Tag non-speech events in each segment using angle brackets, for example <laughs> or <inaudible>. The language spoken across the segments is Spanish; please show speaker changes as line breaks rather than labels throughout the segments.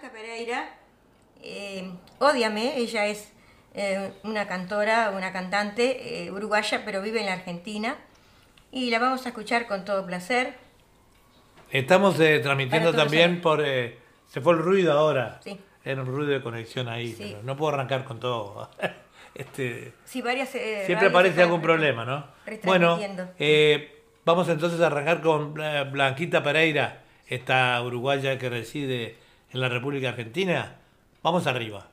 Blanca Pereira, eh, Ódiame, ella es eh, una cantora, una cantante eh, uruguaya, pero vive en la Argentina. Y la vamos a escuchar con todo placer.
Estamos eh, transmitiendo también por... se fue el ruido ahora.
Sí.
Era un ruido de conexión ahí, pero no puedo arrancar con todo. <laughs> este,
sí, varias,
siempre aparece algún problema, ¿no? Bueno, vamos entonces a arrancar con Blanquita Pereira, esta uruguaya que reside en la República Argentina, vamos arriba.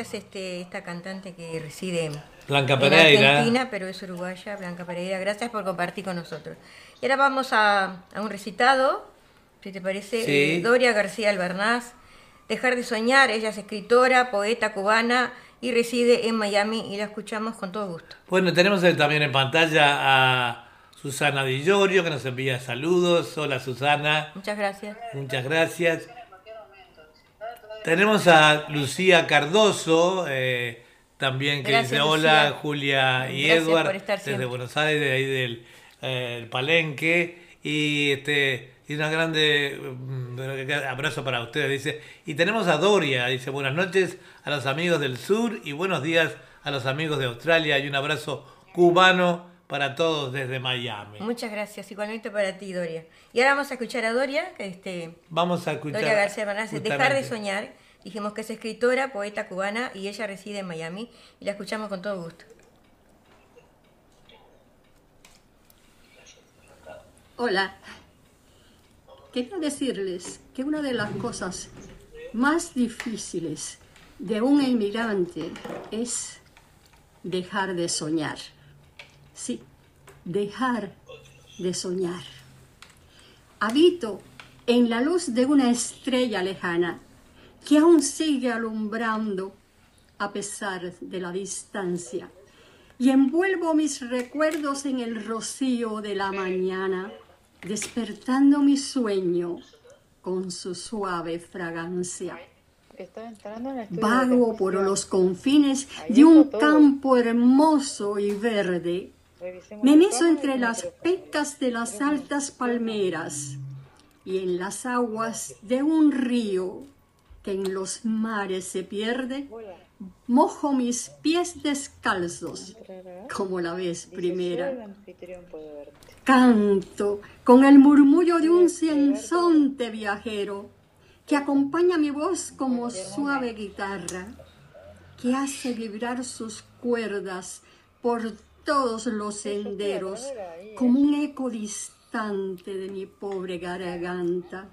Gracias este, esta cantante que reside
Blanca Pereira.
en Argentina, pero es uruguaya, Blanca Pereira. Gracias por compartir con nosotros. Y ahora vamos a, un recitado, si te parece, eh, Doria García Albernaz. Dejar de soñar, ella es escritora, poeta cubana y reside en Miami y la escuchamos con todo gusto.
Bueno, tenemos también en pantalla a Susana Di Llorio que nos envía saludos. Hola Susana.
Muchas gracias.
Muchas gracias. Tenemos a Lucía Cardoso, eh, también que dice hola, Julia y Edward, desde Buenos Aires, de ahí del eh, Palenque. Y este y una grande mm, abrazo para ustedes, dice. Y tenemos a Doria, dice buenas noches a los amigos del sur y buenos días a los amigos de Australia y un abrazo cubano para todos desde Miami.
Muchas gracias, igualmente para ti, Doria. Y ahora vamos a escuchar a Doria, que este,
vamos a escuchar
Doria García Dejar de soñar. Dijimos que es escritora, poeta cubana y ella reside en Miami y la escuchamos con todo gusto.
Hola. Quería decirles que una de las cosas más difíciles de un inmigrante es dejar de soñar. Sí, dejar de soñar. Habito en la luz de una estrella lejana que aún sigue alumbrando a pesar de la distancia y envuelvo mis recuerdos en el rocío de la mañana, despertando mi sueño con su suave fragancia. Vago por los confines de un campo hermoso y verde me meso entre las pecas de las altas palmeras y en las aguas de un río que en los mares se pierde, mojo mis pies descalzos como la vez primera. Canto con el murmullo de un sinsonte viajero que acompaña mi voz como suave guitarra, que hace vibrar sus cuerdas por todos los senderos como un eco distante de mi pobre garganta.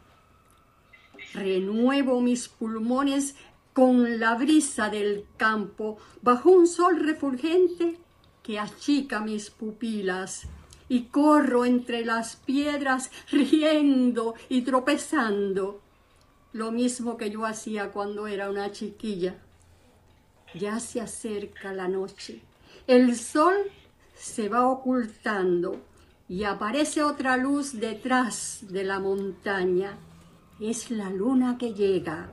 Renuevo mis pulmones con la brisa del campo bajo un sol refulgente que achica mis pupilas y corro entre las piedras riendo y tropezando, lo mismo que yo hacía cuando era una chiquilla. Ya se acerca la noche el sol se va ocultando y aparece otra luz detrás de la montaña. Es la luna que llega,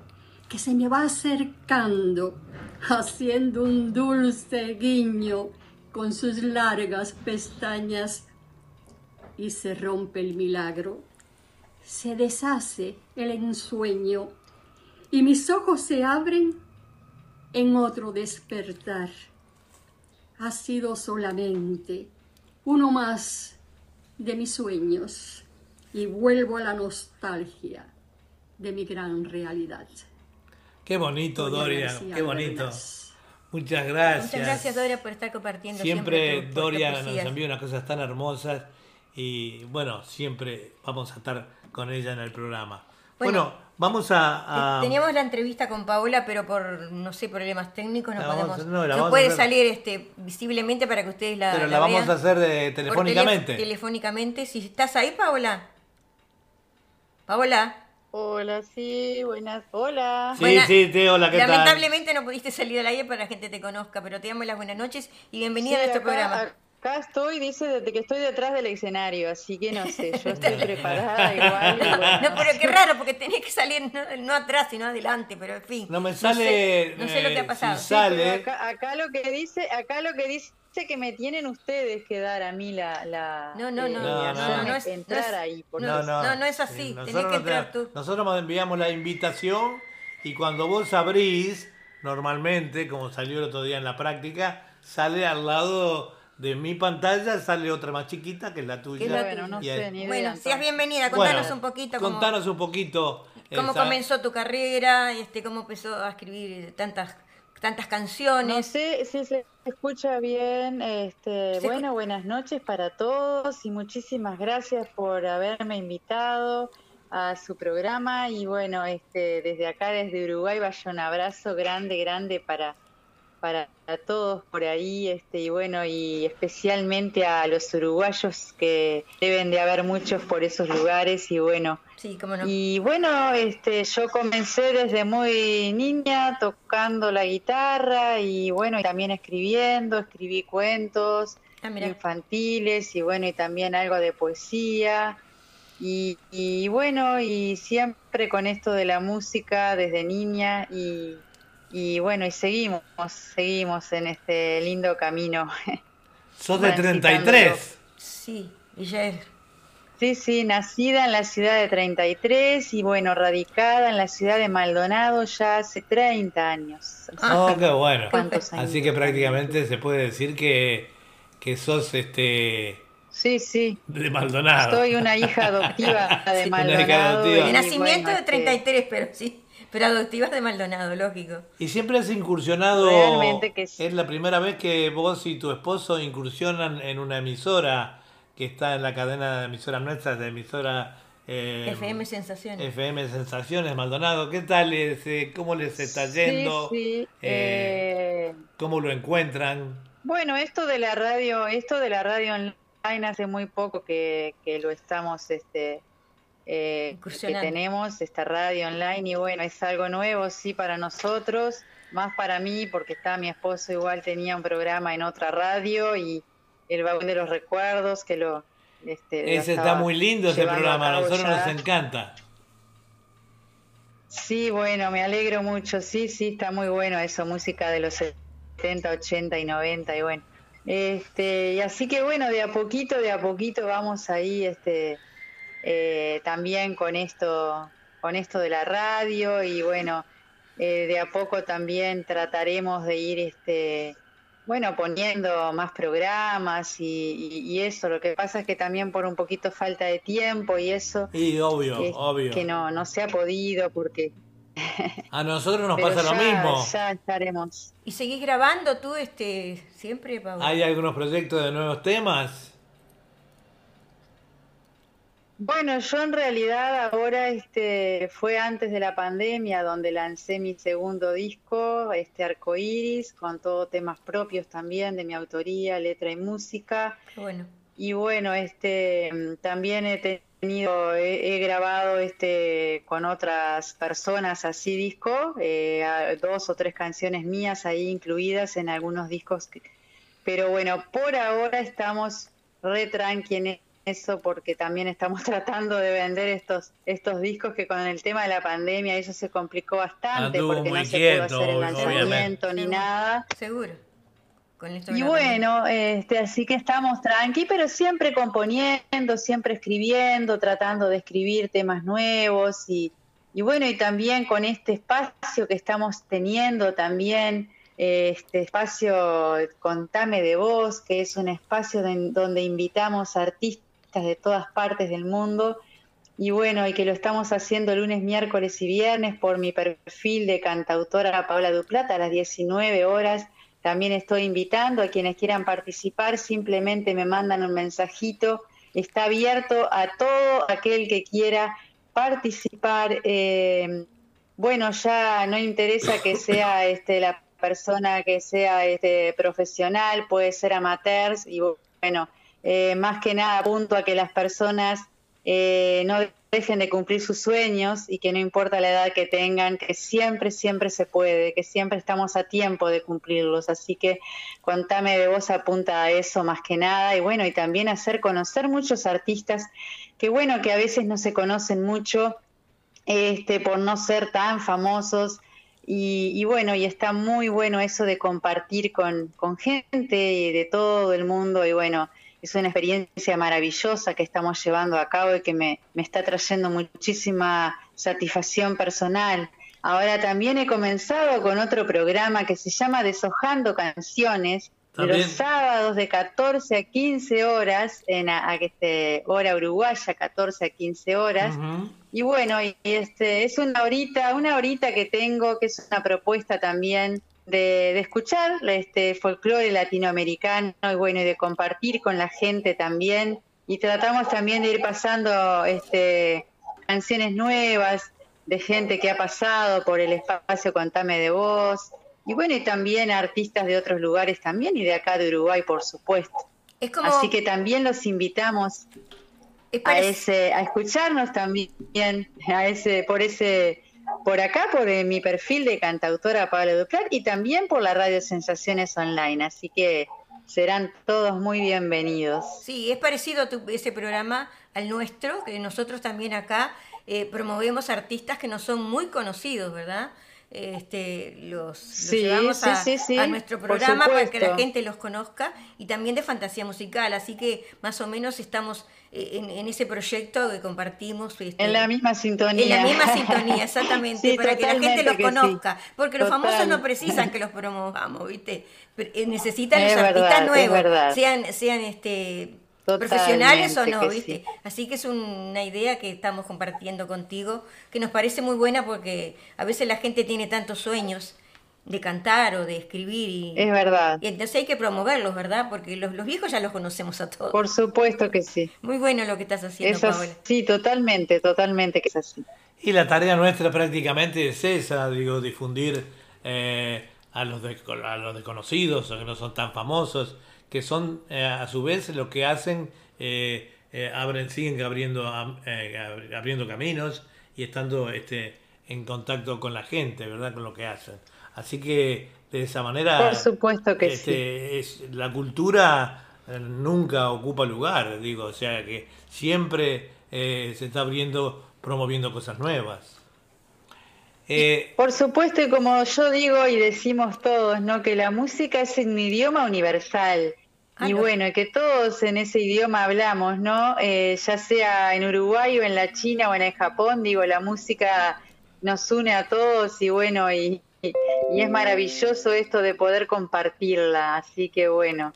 que se me va acercando, haciendo un dulce guiño con sus largas pestañas y se rompe el milagro. Se deshace el ensueño y mis ojos se abren en otro despertar ha sido solamente uno más de mis sueños y vuelvo a la nostalgia de mi gran realidad.
Qué bonito, Doria, qué bonito. Muchas gracias.
Muchas gracias, Doria, por estar compartiendo.
Siempre, Doria nos envía unas cosas tan hermosas y bueno, siempre vamos a estar con ella en el programa. bueno Vamos a,
Teníamos la entrevista con Paola, pero por, no sé, problemas técnicos no podemos... no, puede salir este, visiblemente para que ustedes la
Pero la, vamos a hacer de, telefónicamente.
telefónicamente. Si estás ahí, Paola. Paola.
Hola, sí, buenas, hola.
Sí, sí, te, hola, ¿qué
Lamentablemente no pudiste salir al aire para que la gente te conozca, pero te damos las buenas noches y bienvenida a nuestro programa.
Acá estoy, dice desde que estoy detrás del escenario, así que no sé, yo <laughs> estoy preparada igual. <laughs>
No, pero qué raro, porque tenés que salir no, atrás, sino adelante, pero en fin.
No me sale.
No sé, lo que ha eh, pasado.
sale.
acá, lo que dice, acá lo que dice que me tienen ustedes que dar a mí la. la
no, no, no, no, no, no, es,
entrar ahí.
No, no, no, es así, tenés que entrar tú.
Nosotros enviamos la invitación y cuando vos abrís, normalmente, como salió el otro día en la práctica, sale al lado de mi pantalla sale otra más chiquita que es la tuya.
bueno, no sé, ni bueno, seas bienvenida, contanos un poquito.
Contanos un poquito.
¿Cómo comenzó tu carrera? Este, ¿Cómo empezó a escribir tantas tantas canciones?
No sé si se escucha bien. Este, bueno, buenas noches para todos y muchísimas gracias por haberme invitado a su programa y bueno, este, desde acá, desde Uruguay, vaya un abrazo grande, grande para, para todos por ahí, este, y bueno, y especialmente a los uruguayos que deben de haber muchos por esos lugares, y bueno.
Sí, cómo no.
Y bueno, este, yo comencé desde muy niña tocando la guitarra y bueno, y también escribiendo, escribí cuentos ah, infantiles y bueno, y también algo de poesía. Y, bueno, y siempre con esto de la música desde niña y, y bueno, y seguimos, seguimos en este lindo camino. <laughs>
¿Sos de 33?
Sí, es
Sí, sí, nacida en la ciudad de 33 y bueno, radicada en la ciudad de Maldonado ya hace 30 años.
Oh, qué bueno. Así que prácticamente se puede decir que, que sos este
Sí, sí.
De Maldonado.
Soy una hija adoptiva <laughs> de Maldonado. De
nacimiento de 33, este, pero sí. Pero adoptiva de Maldonado, lógico.
Y siempre has incursionado. Realmente que sí. Es la primera vez que vos y tu esposo incursionan en una emisora que está en la cadena de emisoras nuestras, de emisora.
Eh, FM Sensaciones.
FM Sensaciones, Maldonado. ¿Qué tal? Eh, ¿Cómo les está yendo?
Sí, eh,
¿Cómo lo encuentran?
Bueno, esto de la radio, esto de la radio online hace muy poco que, lo estamos, este, eh, que tenemos esta radio online y bueno, es algo nuevo, sí, para nosotros, más para mí, porque está mi esposo igual tenía un programa en otra radio y el baúl de los recuerdos que lo...
Este, ese está muy lindo ese programa, a nosotros nos encanta.
Sí, bueno, me alegro mucho, sí, sí, está muy bueno eso, música de los 70, 80 y 90 y bueno este, y así que bueno, de a poquito, de a poquito vamos ahí este, eh, también con esto, con esto de la radio y bueno, eh, de a poco también trataremos de ir este, bueno, poniendo más programas y, eso. Lo que pasa es que también por un poquito falta de tiempo y eso.
Y obvio, obvio.
Que no, no se ha podido porque <laughs>
a nosotros nos pasa lo mismo.
Ya estaremos.
¿Y seguís grabando tú este siempre,
¿Hay algunos proyectos de nuevos temas?
Bueno, yo en realidad ahora este fue antes de la pandemia donde lancé mi segundo disco, este Arcoiris, con todos temas propios también de mi autoría, letra y música.
Bueno.
Y bueno, este también he tenido he, grabado este con otras personas así disco, eh, dos o tres canciones mías ahí incluidas en algunos discos. pero bueno, por ahora estamos re tranqui en eso porque también estamos <laughs> tratando de vender estos estos discos que con el tema de la pandemia eso se complicó bastante porque no se pudo hacer el lanzamiento ni nada.
Seguro
y bueno, este, así que estamos tranqui, pero siempre componiendo, siempre escribiendo, tratando de escribir temas nuevos y, y bueno, y también con este espacio que estamos teniendo también, este espacio Contame de Voz, que es un espacio donde invitamos artistas de todas partes del mundo. Y bueno, y que lo estamos haciendo lunes, miércoles y viernes por mi perfil de cantautora Paula Duplata a las 19 horas también estoy invitando a quienes quieran participar, simplemente me mandan un mensajito. Está abierto a todo aquel que quiera participar. Eh, bueno, ya no interesa que <coughs> sea este, la persona que sea este, profesional, puede ser amateurs y bueno, eh, más que nada apunto a que las personas eh, no dejen de cumplir sus sueños y que no importa la edad que tengan, que siempre, siempre se puede, que siempre estamos a tiempo de cumplirlos. Así que contame de vos apunta a eso más que nada y bueno, y también hacer conocer muchos artistas que bueno, que a veces no se conocen mucho este, por no ser tan famosos. Y, bueno, y está muy bueno eso de compartir con, con gente de todo el mundo y bueno, es una experiencia maravillosa que estamos llevando a cabo y que me, está trayendo muchísima satisfacción personal. Ahora también he comenzado con otro programa que se llama Deshojando Canciones, los sábados de 14 a 15 horas, en a, este, hora uruguaya, 14 a 15 horas. Y bueno, y este, es una horita, una horita que tengo, que es una propuesta también de, escuchar este folclore latinoamericano y bueno, y de compartir con la gente también. Y tratamos también de ir pasando este canciones nuevas de gente que ha pasado por el espacio Contame de Voz. Y bueno, y también artistas de otros lugares también y de acá de Uruguay, por supuesto. Así que también los invitamos a ese, a escucharnos también, a ese, por ese, por acá, por eh, mi perfil de cantautora Pablo Duclar y también por la radio Sensaciones Online. Así que serán todos muy bienvenidos.
Sí, es parecido ese programa al nuestro, que nosotros también acá eh, promovemos artistas que no son muy conocidos, ¿verdad? Este, los, llevamos a, nuestro programa para que la gente los conozca y también de fantasía musical, así que más o menos estamos eh, en, ese proyecto que compartimos. Este,
en la misma sintonía.
En la misma sintonía, <laughs> exactamente, para que la gente los conozca, porque los famosos no precisan que los <laughs> promovamos, ¿viste? Eh, necesitan los artistas nuevos, sean, sean este profesionales o no, ¿viste? Así que es una idea que estamos compartiendo contigo, que nos parece muy buena porque a veces la gente tiene tantos sueños de cantar o de escribir y,
es verdad.
Y entonces hay que promoverlos, ¿verdad? Porque los, viejos ya los conocemos a todos.
Por supuesto que sí.
Muy bueno lo que estás haciendo, Paola.
Sí, totalmente, totalmente que es así.
Y la tarea nuestra prácticamente es esa, digo, difundir eh, a, los a los desconocidos o que no son tan famosos que son eh, a su vez lo que hacen, eh, eh, abren, siguen abriendo, abriendo caminos y estando este, en contacto con la gente, ¿verdad? Con lo que hacen. Así que de esa manera...
Por supuesto que
este, Es, la cultura nunca ocupa lugar, digo, o sea que siempre se está abriendo, promoviendo cosas nuevas.
Por supuesto, y como yo digo y decimos todos, ¿no? que la música es un idioma universal. Ah, y bueno, que todos en ese idioma hablamos, ¿no? Eh, ya sea en Uruguay o en la China o en el Japón, digo, la música nos une a todos y bueno, y, es maravilloso esto de poder compartirla, así que bueno.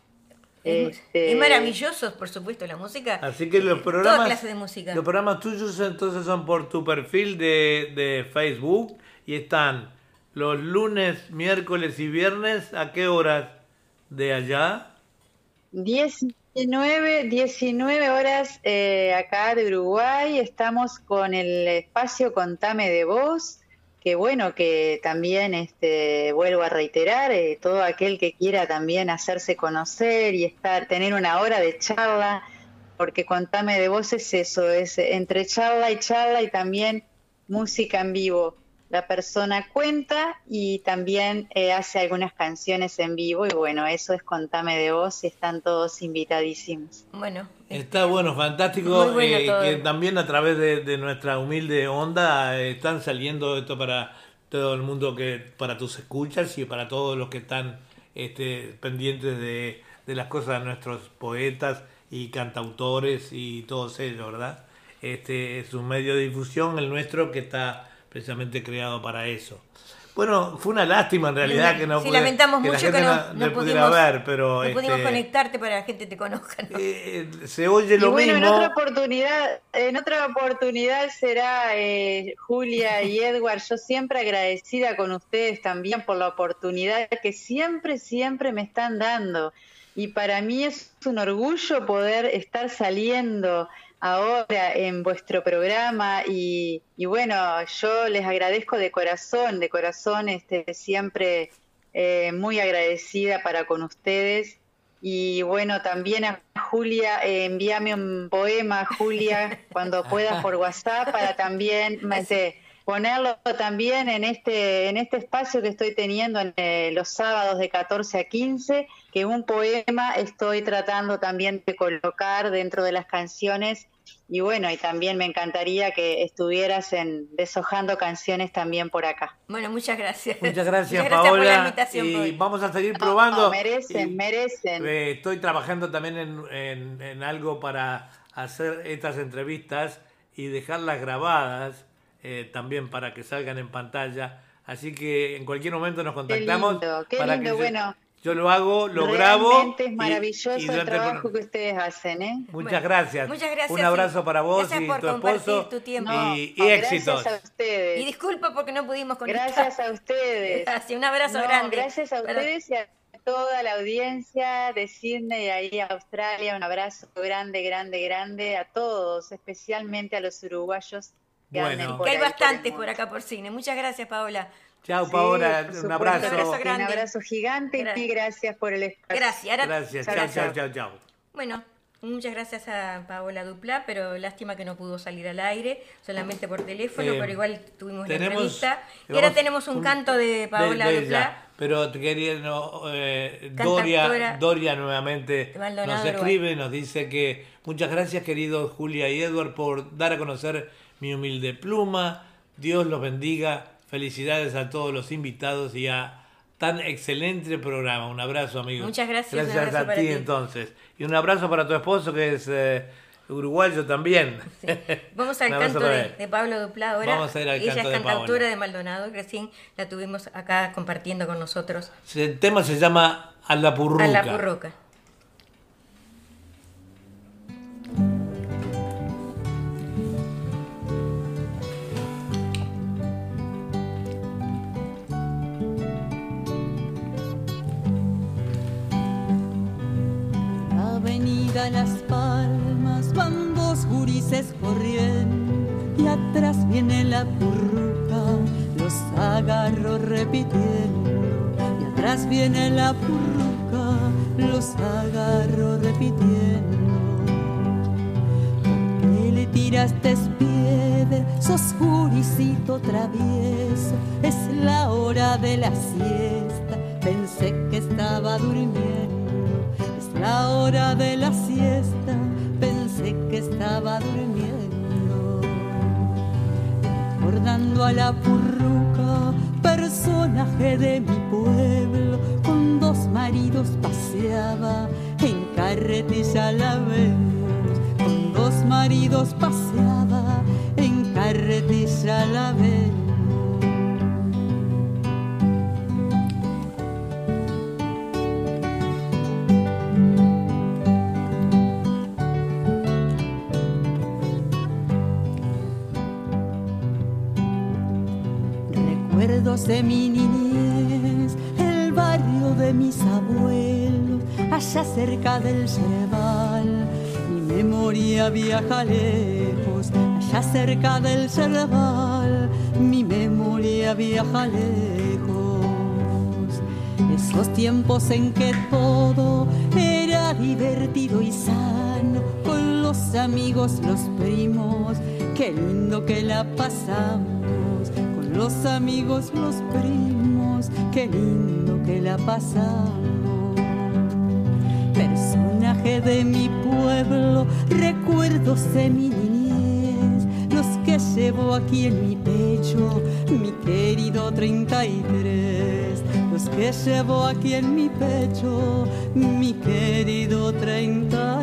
Este... Es maravilloso, por supuesto, la música.
Así que los programas,
toda de música.
Los programas tuyos entonces son por tu perfil de, de Facebook y están los lunes, miércoles y viernes, ¿a qué horas de allá?
19, 19 horas eh, acá de Uruguay, estamos con el espacio Contame de Voz, que bueno, que también este, vuelvo a reiterar, eh, todo aquel que quiera también hacerse conocer y estar, tener una hora de charla, porque Contame de Voz es eso, es entre charla y charla y también música en vivo la persona cuenta y también eh, hace algunas canciones en vivo y bueno, eso es Contame de Voz y están todos invitadísimos.
Bueno.
Está bueno, fantástico, eh, que también a través de, nuestra humilde onda eh, están saliendo esto para todo el mundo, que para tus escuchas y para todos los que están este, pendientes de, de las cosas de nuestros poetas y cantautores y todos ellos, ¿verdad? Este es un medio de difusión el nuestro que está precisamente creado para eso. Bueno, fue una lástima en realidad que no
sí, lamentamos mucho que no,
no,
pudimos,
ver, pero
no pudimos este, conectarte para que la gente te conozca.
Eh, se oye lo
bueno,
mismo.
En otra oportunidad, en otra oportunidad será eh, Julia y <laughs> Edward. Yo siempre agradecida con ustedes también por la oportunidad que siempre, siempre me están dando. Y para mí es un orgullo poder estar saliendo ahora en vuestro programa y, bueno, yo les agradezco de corazón, de corazón, este, siempre eh, muy agradecida para con ustedes. Y bueno, también a Julia, eh, envíame un poema, Julia, <laughs> cuando puedas por WhatsApp, para también <laughs> este, ponerlo también en este, en este espacio que estoy teniendo en eh, los sábados de 14 a 15, que un poema estoy tratando también de colocar dentro de las canciones. Y bueno, y también me encantaría que estuvieras en deshojando canciones también por acá.
Bueno, muchas gracias.
Muchas gracias, Paola. Por la invitación, y vamos a seguir probando.
merecen, merecen.
Eh, estoy trabajando también en, en algo para hacer estas entrevistas y dejarlas grabadas eh, también para que salgan en pantalla. Así que en cualquier momento nos contactamos.
Qué lindo, bueno.
Yo lo hago, lo grabo.
es maravilloso el trabajo que ustedes hacen, ¿eh?
Muchas gracias.
Muchas gracias.
Un abrazo para vos y tu esposo.
Tu tiempo.
y, éxitos.
Gracias a ustedes.
Y disculpa porque no pudimos conectar.
Gracias a ustedes.
Gracias, un abrazo grande.
Gracias a ustedes y a toda la audiencia de Sydney y ahí a Australia. Un abrazo grande, grande, grande a todos, especialmente a los uruguayos
Bueno. Que hay bastantes por, acá por cine. Muchas gracias, Paola.
Chao, Paola. Un abrazo.
Un abrazo, gigante y gracias por el espacio.
Gracias.
Gracias. Chao, chao, chao, chao.
Bueno, Muchas gracias a Paola Dupla, pero lástima que no pudo salir al aire, solamente por teléfono, pero igual tuvimos la entrevista. Y ahora tenemos un, canto de Paola Dupla.
Pero quería, eh, Doria, Doria nuevamente nos escribe, nos dice que muchas gracias queridos Julia y Edward por dar a conocer mi humilde pluma. Dios los bendiga. Felicidades a todos los invitados y a tan excelente programa. Un abrazo, amigo.
Muchas gracias.
Gracias a ti, entonces. Y un abrazo para tu esposo que es eh, uruguayo también.
Vamos <laughs> al canto de, Pablo Duplá ahora. Vamos a ir al Ella es cantautora de, Maldonado, que recién la tuvimos acá compartiendo con nosotros.
El tema se llama A la Purruca. A
la Purruca.
Las Palmas van dos gurises corriendo y atrás viene la purruca, los agarro repitiendo y atrás viene la purruca, los agarro repitiendo. ¿Por le tiraste piedra? Sos guricito travieso, es la hora de la siesta, pensé que estaba durmiendo la hora de la siesta pensé que estaba durmiendo. Recordando a la purruca, personaje de mi pueblo, con dos maridos paseaba, en carretilla la vemos. Con dos maridos paseaba, en carretilla la vemos. De mi niñez, el barrio de mis abuelos, allá cerca del Cerval. Mi memoria viaja lejos, allá cerca del Cerval. Mi memoria viaja lejos. Esos tiempos en que todo era divertido y sano, con los amigos, los primos, qué lindo que la pasamos los amigos, los primos, qué lindo que la pasamos. Personaje de mi pueblo, recuerdos de mi niñez, los que llevo aquí en mi pecho, mi querido 33. Los que llevo aquí en mi pecho, mi querido 33.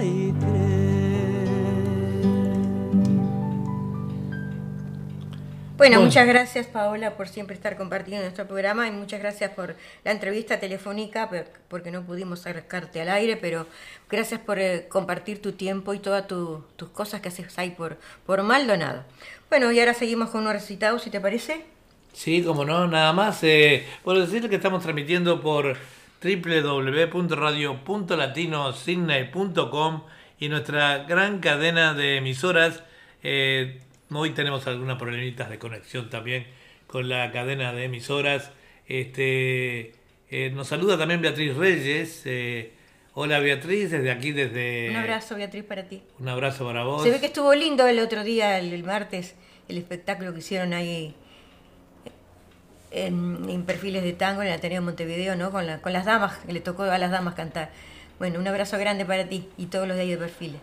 Bueno, muchas gracias Paola por siempre estar compartiendo nuestro programa y muchas gracias por la entrevista telefónica porque no pudimos acercarte al aire, pero gracias por eh, compartir tu tiempo y todas tus cosas que haces ahí por, por Maldonado. Bueno, y ahora seguimos con un recitado, si te parece.
Sí, como no, nada más. Eh, puedo decir que estamos transmitiendo por www.radio.latinosidney.com y nuestra gran cadena de emisoras eh, Hoy tenemos algunas problemitas de conexión también con la cadena de emisoras. Este, eh, nos saluda también Beatriz Reyes. Eh, hola Beatriz, desde aquí, desde...
Un abrazo Beatriz para ti.
Un abrazo para vos.
Se ve que estuvo lindo el otro día, el, martes, el espectáculo que hicieron ahí en, perfiles de tango en el Ateneo Montevideo, ¿no? Con, con las damas, que le tocó a las damas cantar. Bueno, un abrazo grande para ti y todos los de ahí de perfiles.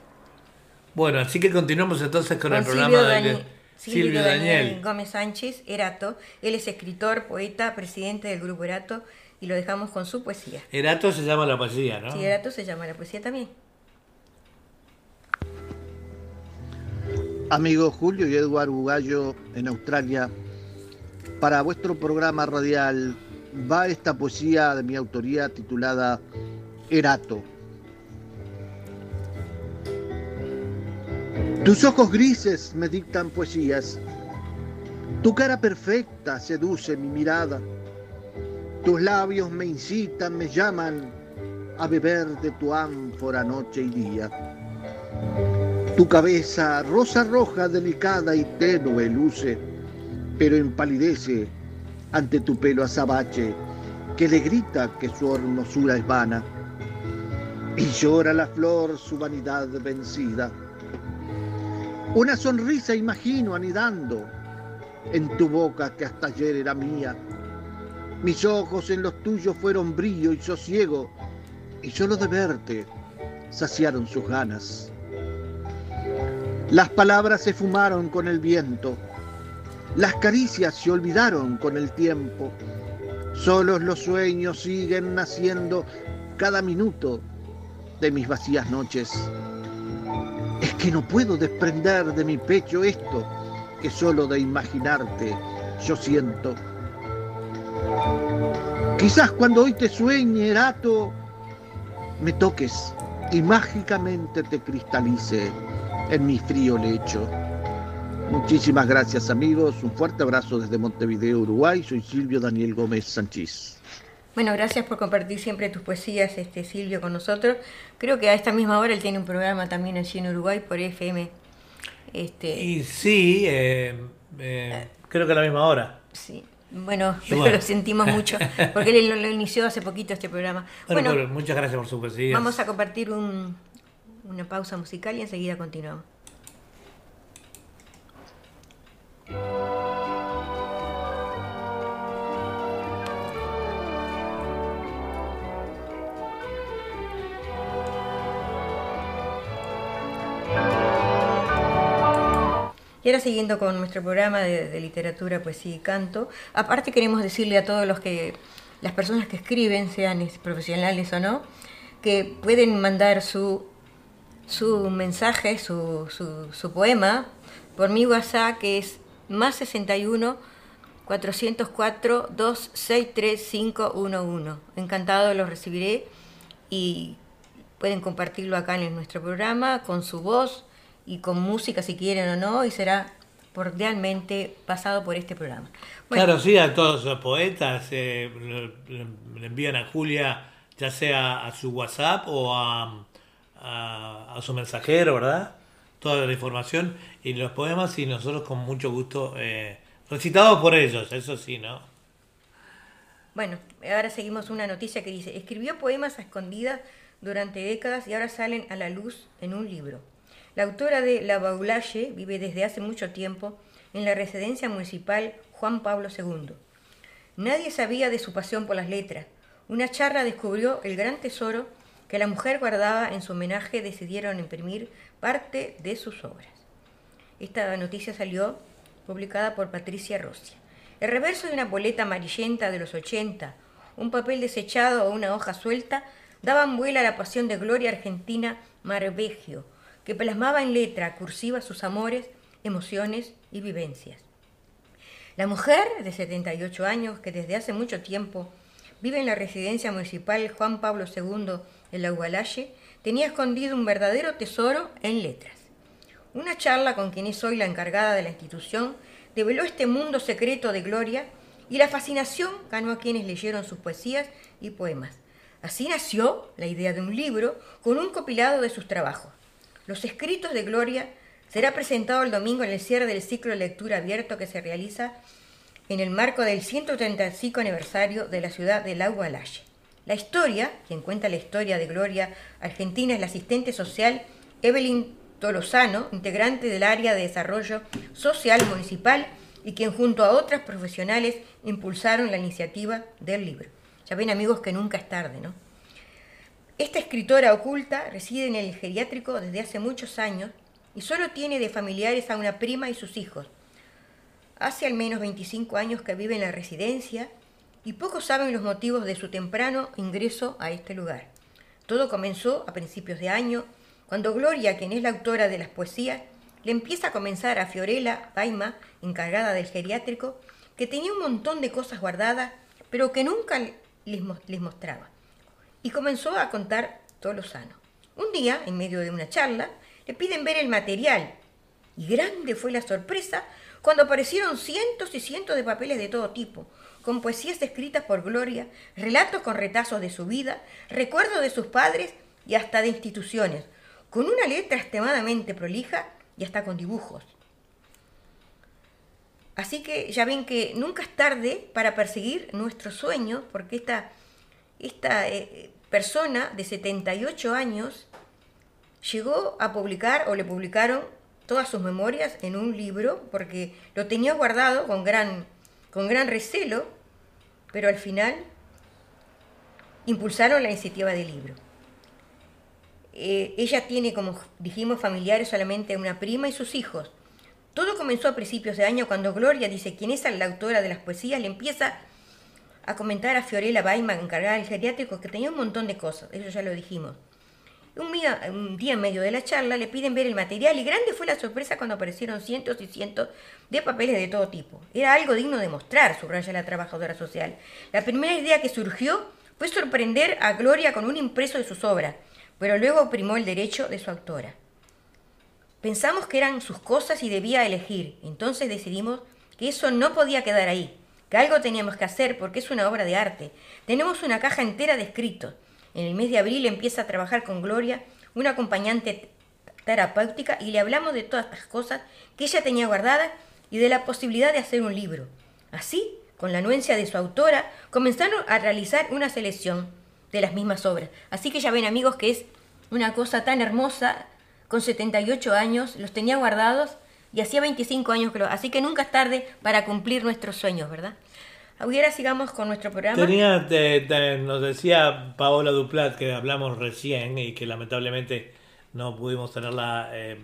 Bueno, así que continuamos entonces con, el programa de
Silvio, Daniel. Gómez Sánchez, Erato. Él es escritor, poeta, presidente del grupo Erato y lo dejamos con su poesía.
Erato se llama la poesía, ¿no?
Sí, Erato se llama la poesía también.
Amigos Julio y Eduardo Bugallo en Australia, para vuestro programa radial va esta poesía de mi autoría titulada Erato. Tus ojos grises me dictan poesías. Tu cara perfecta seduce mi mirada. Tus labios me incitan, me llaman a beber de tu ánfora noche y día. Tu cabeza, rosa roja, delicada y tenue, luce, pero empalidece ante tu pelo azabache, que le grita que su hermosura es vana. Y llora la flor su vanidad vencida. Una sonrisa imagino anidando en tu boca que hasta ayer era mía. Mis ojos en los tuyos fueron brillo y sosiego, y solo de verte saciaron sus ganas. Las palabras se fumaron con el viento, las caricias se olvidaron con el tiempo, solos los sueños siguen naciendo cada minuto de mis vacías noches. Es que no puedo desprender de mi pecho esto que solo de imaginarte yo siento. Quizás cuando hoy te sueñe, Erato, me toques y mágicamente te cristalice en mi frío lecho. Muchísimas gracias amigos, un fuerte abrazo desde Montevideo, Uruguay. Soy Silvio Daniel Gómez Sánchez.
Bueno, gracias por compartir siempre tus poesías, este Silvio, con nosotros. Creo que a esta misma hora él tiene un programa también allí en Uruguay por FM.
Este... Y sí, eh, eh, creo que a la misma hora.
Sí. Bueno, lo sentimos mucho, porque él lo, inició hace poquito este programa.
Bueno, muchas gracias por su poesía.
Vamos a compartir un, una pausa musical y enseguida continuamos. Y ahora siguiendo con nuestro programa de, literatura, poesía y canto, aparte queremos decirle a todos los que, las personas que escriben, sean profesionales o no, que pueden mandar su su mensaje, su, su, poema, por mi WhatsApp, que es más 61 404 263 511. Encantado lo recibiré y pueden compartirlo acá en nuestro programa con su voz y con música si quieren o no y será cordialmente pasado por este programa.
claro, sí, a todos los poetas eh, le envían a Julia ya sea a su WhatsApp o a a, su mensajero, ¿verdad? Toda la información y los poemas y nosotros con mucho gusto eh, recitados por ellos, eso sí, ¿no?
Bueno, ahora seguimos una noticia que dice, escribió poemas a escondidas durante décadas y ahora salen a la luz en un libro. La autora de La Baulalle vive desde hace mucho tiempo en la residencia municipal Juan Pablo II. Nadie sabía de su pasión por las letras. Una charla descubrió el gran tesoro que la mujer guardaba en su homenaje, decidieron imprimir parte de sus obras. Esta noticia salió publicada por Patricia Rossi. El reverso de una boleta amarillenta de los 80, un papel desechado o una hoja suelta, daban vuela a la pasión de Gloria Argentina Marbegio, que plasmaba en letra cursiva sus amores, emociones y vivencias. La mujer de 78 años, que desde hace mucho tiempo vive en la residencia municipal Juan Pablo II el Agualaye, tenía escondido un verdadero tesoro en letras. Una charla con quien es hoy la encargada de la institución develó este mundo secreto de Gloria y la fascinación ganó a quienes leyeron sus poesías y poemas. Así nació la idea de un libro con un compilado de sus trabajos. Los escritos de Gloria será presentado el domingo en el cierre del ciclo de lectura abierto que se realiza en el marco del 135 aniversario de la ciudad de Agualaye. La historia, quien cuenta la historia de Gloria Argentina, es la asistente social Evelyn Tolosano, integrante del área de desarrollo social municipal y quien junto a otras profesionales impulsaron la iniciativa del libro. Ya ven amigos que nunca es tarde, ¿no? Esta escritora oculta reside en el geriátrico desde hace muchos años y solo tiene de familiares a una prima y sus hijos. Hace al menos 25 años que vive en la residencia y pocos saben los motivos de su temprano ingreso a este lugar. Todo comenzó a principios de año, cuando Gloria, quien es la autora de las poesías, le empieza a comenzar a Fiorella Baima, encargada del geriátrico, que tenía un montón de cosas guardadas, pero que nunca les, mostraba. Y comenzó a contar todo lo sano. Un día, en medio de una charla, le piden ver el material. Y grande fue la sorpresa cuando aparecieron cientos y cientos de papeles de todo tipo, con poesías escritas por Gloria, relatos con retazos de su vida, recuerdos de sus padres y hasta de instituciones, con una letra extremadamente prolija y hasta con dibujos. Así que ya ven que nunca es tarde para perseguir nuestros sueños, porque esta, esta eh, persona de 78 años llegó a publicar o le publicaron todas sus memorias en un libro, porque lo tenía guardado con gran, con gran recelo, pero al final impulsaron la iniciativa del libro. Eh, ella tiene, como dijimos, familiares solamente una prima y sus hijos. Todo comenzó a principios de año cuando Gloria dice quién es la autora de las poesías, le empieza a comentar a Fiorella Baiman, encargada del geriátrico, que tenía un montón de cosas, eso ya lo dijimos. Un día, en medio de la charla le piden ver el material y grande fue la sorpresa cuando aparecieron cientos y cientos de papeles de todo tipo. Era algo digno de mostrar, subraya la trabajadora social. La primera idea que surgió fue sorprender a Gloria con un impreso de sus obras, pero luego primó el derecho de su autora. Pensamos que eran sus cosas y debía elegir, entonces decidimos que eso no podía quedar ahí, que algo teníamos que hacer porque es una obra de arte. Tenemos una caja entera de escritos. En el mes de abril empieza a trabajar con Gloria, una acompañante terapéutica, y le hablamos de todas estas cosas que ella tenía guardadas y de la posibilidad de hacer un libro. Así, con la anuencia de su autora, comenzaron a realizar una selección de las mismas obras. Así que ya ven amigos que es una cosa tan hermosa, con 78 años, los tenía guardados y hacía 25 años que lo... Así que nunca es tarde para cumplir nuestros sueños, ¿verdad? Ahora sigamos con nuestro programa.
Tenía, nos decía Paola Duplat que hablamos recién y que lamentablemente no pudimos tenerla, eh,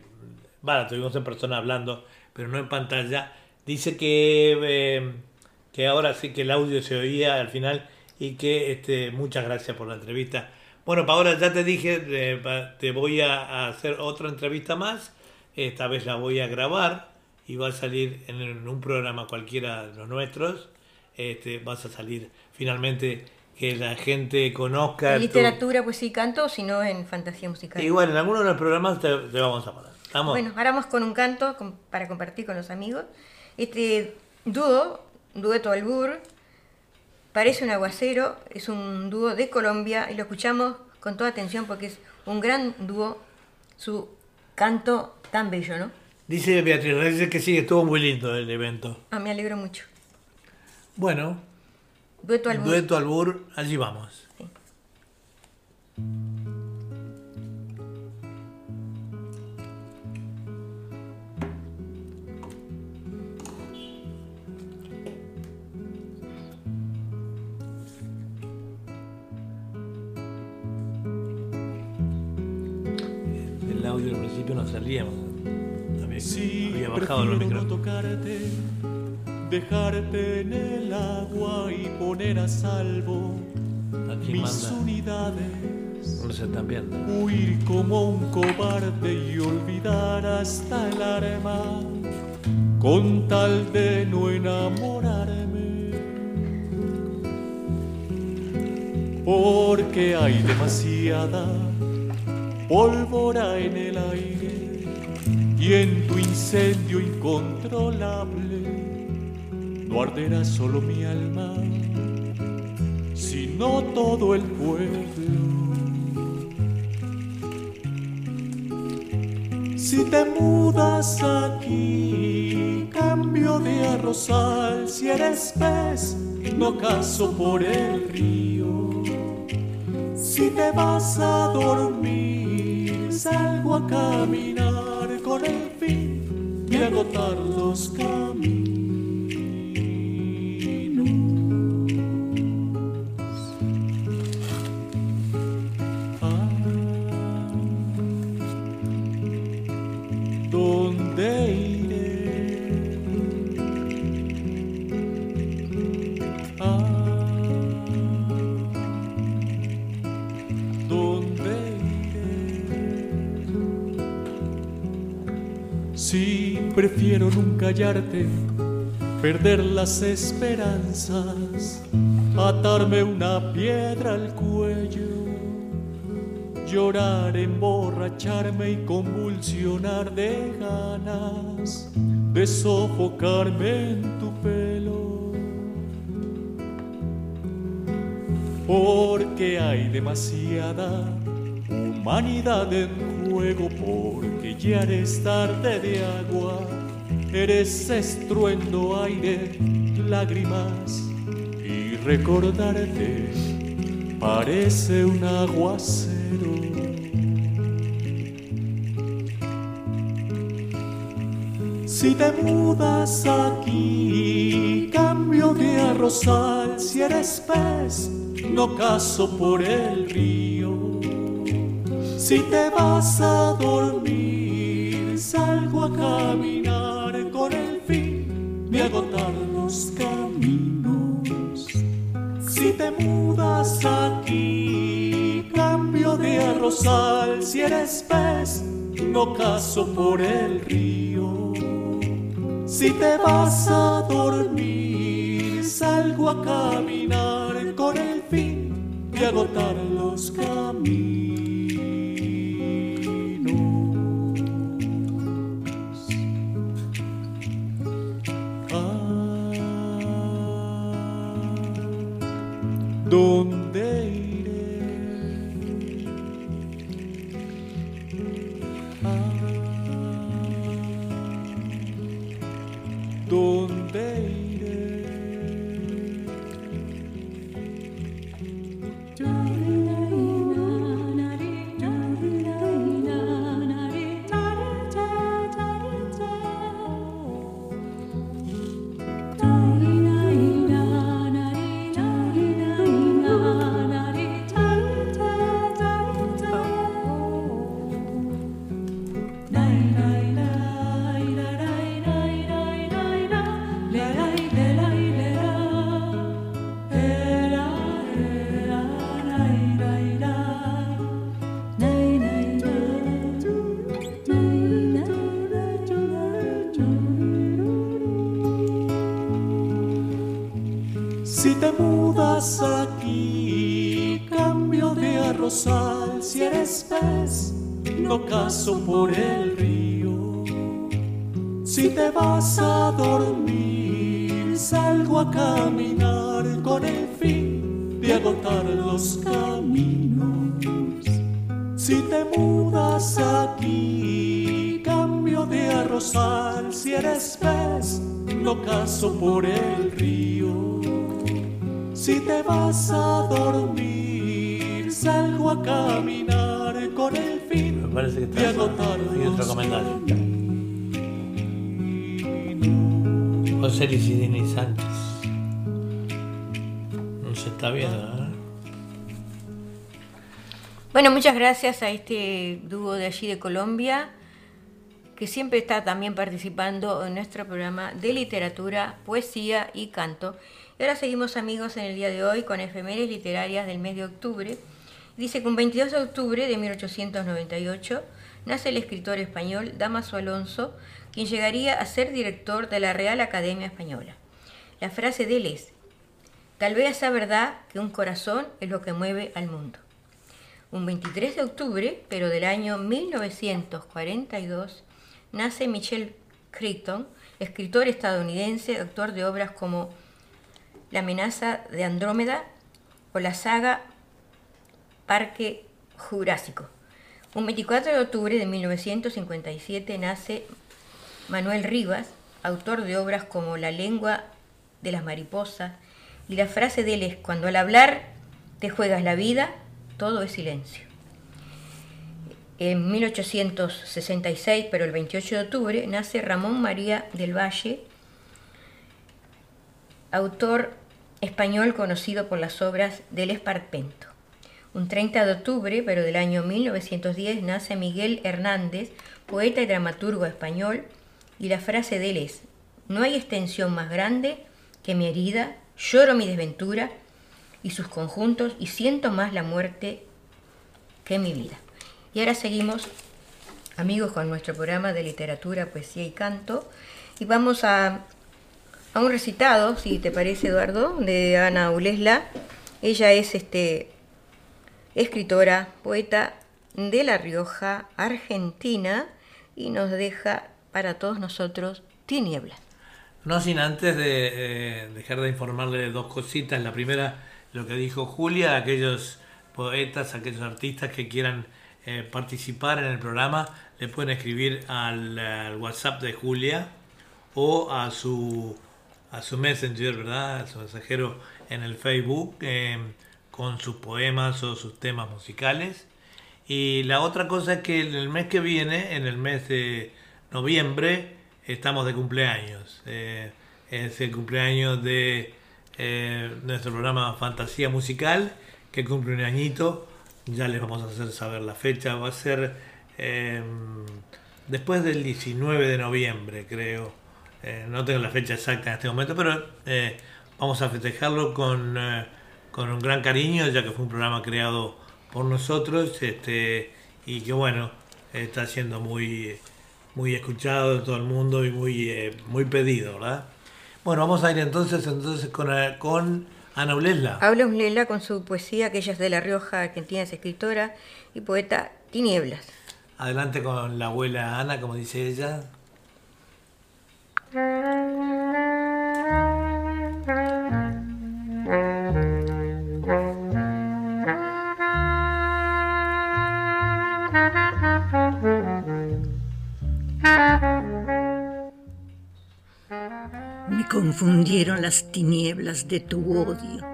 bueno, tuvimos en persona hablando, pero no en pantalla. Dice que, eh, que ahora sí que el audio se oía al final y que este, muchas gracias por la entrevista. Bueno, Paola, ya te dije, eh, te voy a hacer otra entrevista más. Esta vez la voy a grabar y va a salir en un programa cualquiera de los nuestros este, vas a salir finalmente que la gente conozca.
En literatura, pues sí canto, sino en fantasía musical.
Y bueno, en algunos de los programas te, vamos a poner.
Bueno, ahora vamos con un canto para compartir con los amigos. Este dúo, dueto albur, parece un aguacero, es un dúo de Colombia y lo escuchamos con toda atención porque es un gran dúo, su canto tan bello, ¿no?
Dice Beatriz, dice que sí, estuvo muy lindo el evento.
Ah, me alegro mucho.
Bueno.
Dueto Albur.
Dueto Albur, allí vamos. El audio al principio no salía. Había, bajado los micrófonos
dejarte en el agua y poner a salvo mis unidades. Huir como un cobarde y olvidar hasta el arma con tal de no enamorarme. Porque hay demasiada pólvora en el aire y en tu incendio incontrolable no arderá solo mi alma, sino todo el pueblo. Si te mudas aquí, cambio de arrozal, si eres pez, no caso por el río. Si te vas a dormir, salgo a caminar con el fin de agotar los caminos. Prefiero nunca hallarte, perder las esperanzas, atarme una piedra al cuello, llorar, emborracharme y convulsionar de ganas de sofocarme en tu pelo. Porque hay demasiada humanidad en fuego porque ya eres tarde de agua, eres estruendo aire, lágrimas y recordarte parece un aguacero. Si te mudas aquí, cambio de arrozal, si eres pez, no caso por el río. Si te vas a dormir, salgo a caminar con el fin de agotar los caminos. Si te mudas aquí, cambio de arrozal, si eres pez, no caso por el río. Si te vas a dormir, salgo a caminar con el fin de agotar los caminos. Por caminar con el fin de agotar los caminos. Si te mudas aquí, cambio de arrozal. Si eres pez, no caso por el río. Si te vas a dormir, salgo a caminar con el
parece que está hay otro comentario. José Licidini Sánchez. Está viendo, ¿eh?
Bueno, muchas gracias a este dúo de allí de Colombia, que siempre está también participando en nuestro programa de literatura, poesía y canto. Y ahora seguimos amigos en el día de hoy con efemérides literarias del mes de octubre Dice que un 22 de octubre de 1898 nace el escritor español Damaso Alonso, quien llegaría a ser director de la Real Academia Española. La frase de él es, tal vez sea verdad que un corazón es lo que mueve al mundo. Un 23 de octubre, pero del año 1942, nace Michel Crichton, escritor estadounidense, autor de obras como La amenaza de Andrómeda o la saga Parque Jurásico. Un 24 de octubre de 1957 nace Manuel Rivas, autor de obras como La lengua de las mariposas, y la frase de él es, cuando al hablar te juegas la vida, todo es silencio. En 1866, pero el 28 de octubre, nace Ramón María del Valle, autor español conocido por las obras del Esparpento. Un 30 de octubre, pero del año 1910, nace Miguel Hernández, poeta y dramaturgo español, y la frase de él es, no hay extensión más grande que mi herida, lloro mi desventura y sus conjuntos y siento más la muerte que mi vida. Y ahora seguimos, amigos, con nuestro programa de literatura, poesía y canto, y vamos a, a un recitado, si te parece, Eduardo, de Ana Ulesla. Ella es este, escritora, poeta de La Rioja, Argentina, y nos deja para todos nosotros Tiniebla.
No sin antes de eh, dejar de informarle dos cositas. La primera, lo que dijo Julia, aquellos poetas, aquellos artistas que quieran eh, participar en el programa, le pueden escribir al, WhatsApp de Julia o a su, a su Messenger, ¿verdad? A su mensajero en el Facebook em, con sus poemas o sus temas musicales. Y la otra cosa es que en el mes que viene, en el mes de noviembre, estamos de cumpleaños. Eh, es el cumpleaños de eh, nuestro programa Fantasía Musical, que cumple un añito. Ya les vamos a hacer saber la fecha. Va a ser em, después del 19 de noviembre, creo. Eh, no tengo la fecha exacta en este momento, pero vamos a festejarlo con, con un gran cariño, ya que fue un programa creado por nosotros este, y que bueno, está siendo muy, muy escuchado de todo el mundo y muy, muy pedido, ¿verdad? Bueno, vamos a ir entonces, entonces con, eh, con Ana Ulesla.
Habla Ulesla con su poesía, que ella es de La Rioja, Argentina, es escritora y poeta Tinieblas.
Adelante con la abuela Ana, como dice ella.
Confundieron las tinieblas de tu odio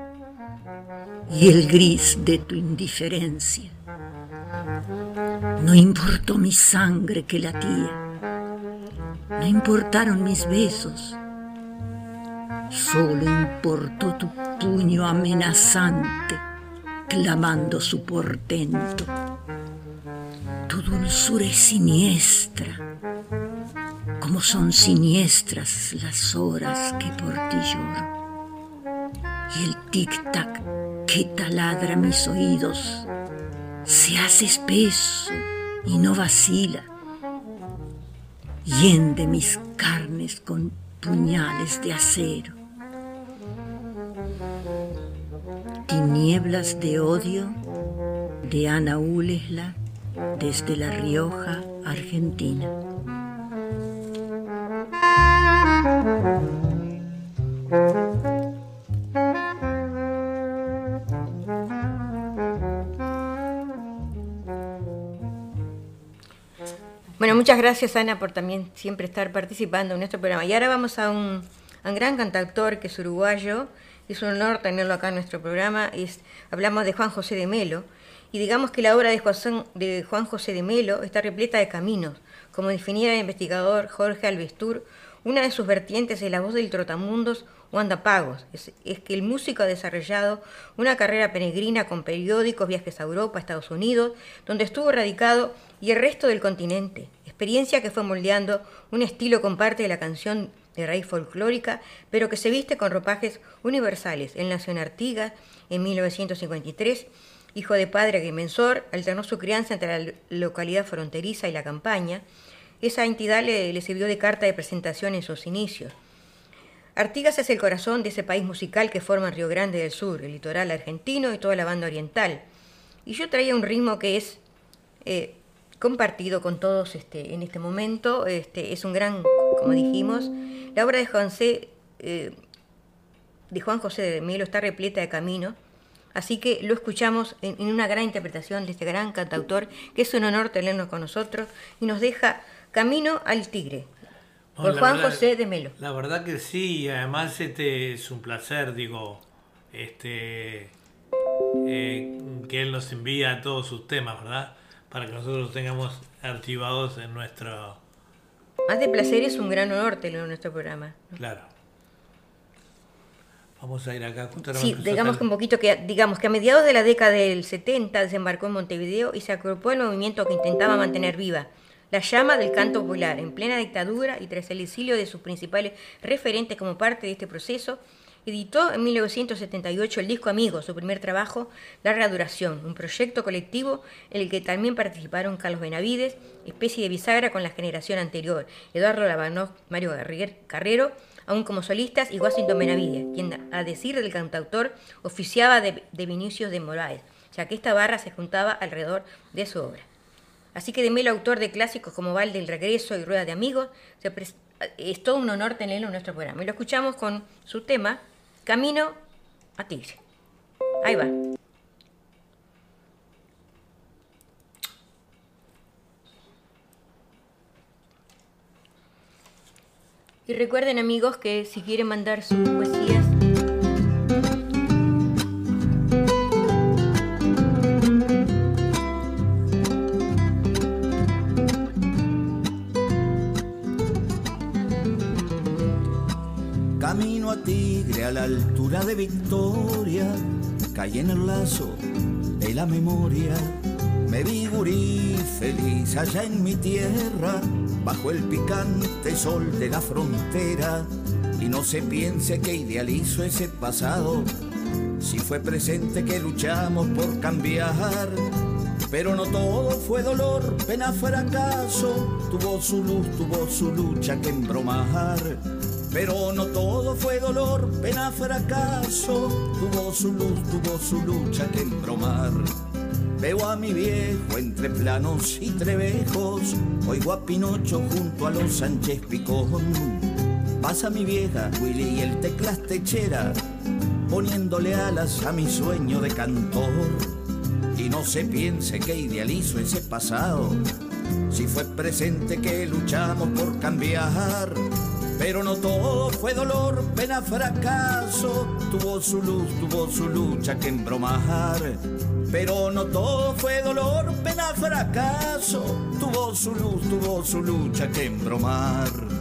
y el gris de tu indiferencia. No importó mi sangre que latía, no importaron mis besos, solo importó tu puño amenazante clamando su portento. Tu dulzura es siniestra como son siniestras las horas que por ti lloro. Y el tic-tac que taladra mis oídos se hace espeso y no vacila. Hiende mis carnes con puñales de acero. Tinieblas de odio de Ana Ulesla desde La Rioja, Argentina.
Bueno, muchas gracias Ana por también siempre estar participando en nuestro programa. Y ahora vamos a un, gran cantautor que es uruguayo. Es un honor tenerlo acá en nuestro programa. Hablamos de Juan José de Melo. Y digamos que la obra de, Juan José de Melo está repleta de caminos, como definía el investigador Jorge Alvestur una de sus vertientes es la voz del trotamundos Wanda Pagos. Es, que el músico ha desarrollado una carrera peregrina con periódicos, viajes a Europa, Estados Unidos, donde estuvo radicado y el resto del continente. Experiencia que fue moldeando un estilo con parte de la canción de raíz folclórica, pero que se viste con ropajes universales. Él nació en Artigas en 1953. Hijo de padre agrimensor, alternó su crianza entre la localidad fronteriza y la campaña. Esa entidad le, sirvió de carta de presentación en sus inicios. Artigas es el corazón de ese país musical que forma Río Grande del Sur, el litoral argentino y toda la banda oriental. Y yo traía un ritmo que es eh, compartido con todos este, en este momento. Este, es un gran, como dijimos, la obra de, José, eh, de Juan José de Melo está repleta de caminos. Así que lo escuchamos en, en, una gran interpretación de este gran cantautor, que es un honor tenerlo con nosotros y nos deja Camino al Tigre, por Juan José de Melo.
La verdad que sí, además este es un placer, digo, este eh, que él nos envía todos sus temas, ¿verdad? Para que nosotros los tengamos archivados en nuestro...
Más de placer es un gran honor tenerlo en nuestro programa.
Claro. Vamos a ir acá.
Sí, digamos que un poquito que, digamos que a mediados de la década del 70 desembarcó en Montevideo y se agrupó el movimiento que intentaba mantener viva la llama del canto popular, en plena dictadura y tras el exilio de sus principales referentes como parte de este proceso, editó en 1978 el disco Amigo, su primer trabajo, Larga Duración, un proyecto colectivo en el que también participaron Carlos Benavides, especie de bisagra con la generación anterior, Eduardo Labanov, Mario Carrero, aún como solistas, y Washington Benavides, quien, a decir del cantautor, oficiaba de, de Vinicius de Moraes, ya que esta barra se juntaba alrededor de su obra. Así que Demelo, autor de clásicos como Valde, El Regreso y Rueda de Amigos, es todo un honor tenerlo en nuestro programa. Y lo escuchamos con su tema, Camino a Tigre. Ahí va. Y recuerden amigos que si quieren mandar sus poesías
Tigre a la altura de Victoria, caí en el lazo de la memoria. Me vi gurí feliz allá en mi tierra, bajo el picante sol de la frontera. Y no se piense que idealizo ese pasado, si fue presente que luchamos por cambiar. Pero no todo fue dolor, pena, fracaso, tuvo su luz, tuvo su lucha que embromar. Pero no todo fue dolor, pena, fracaso, tuvo su luz, tuvo su lucha que embromar. Veo a mi viejo entre planos y trebejos, oigo a Pinocho junto a los Sánchez Picón. Pasa mi vieja Willy y el teclas techera, poniéndole alas a mi sueño de cantor. Y no se piense que idealizo ese pasado, si fue presente que luchamos por cambiar. Pero no todo fue dolor, pena, fracaso, tuvo su luz, tuvo su lucha que embromar. Pero no todo fue dolor, pena, fracaso. Tuvo su luz, tuvo su lucha que embromar.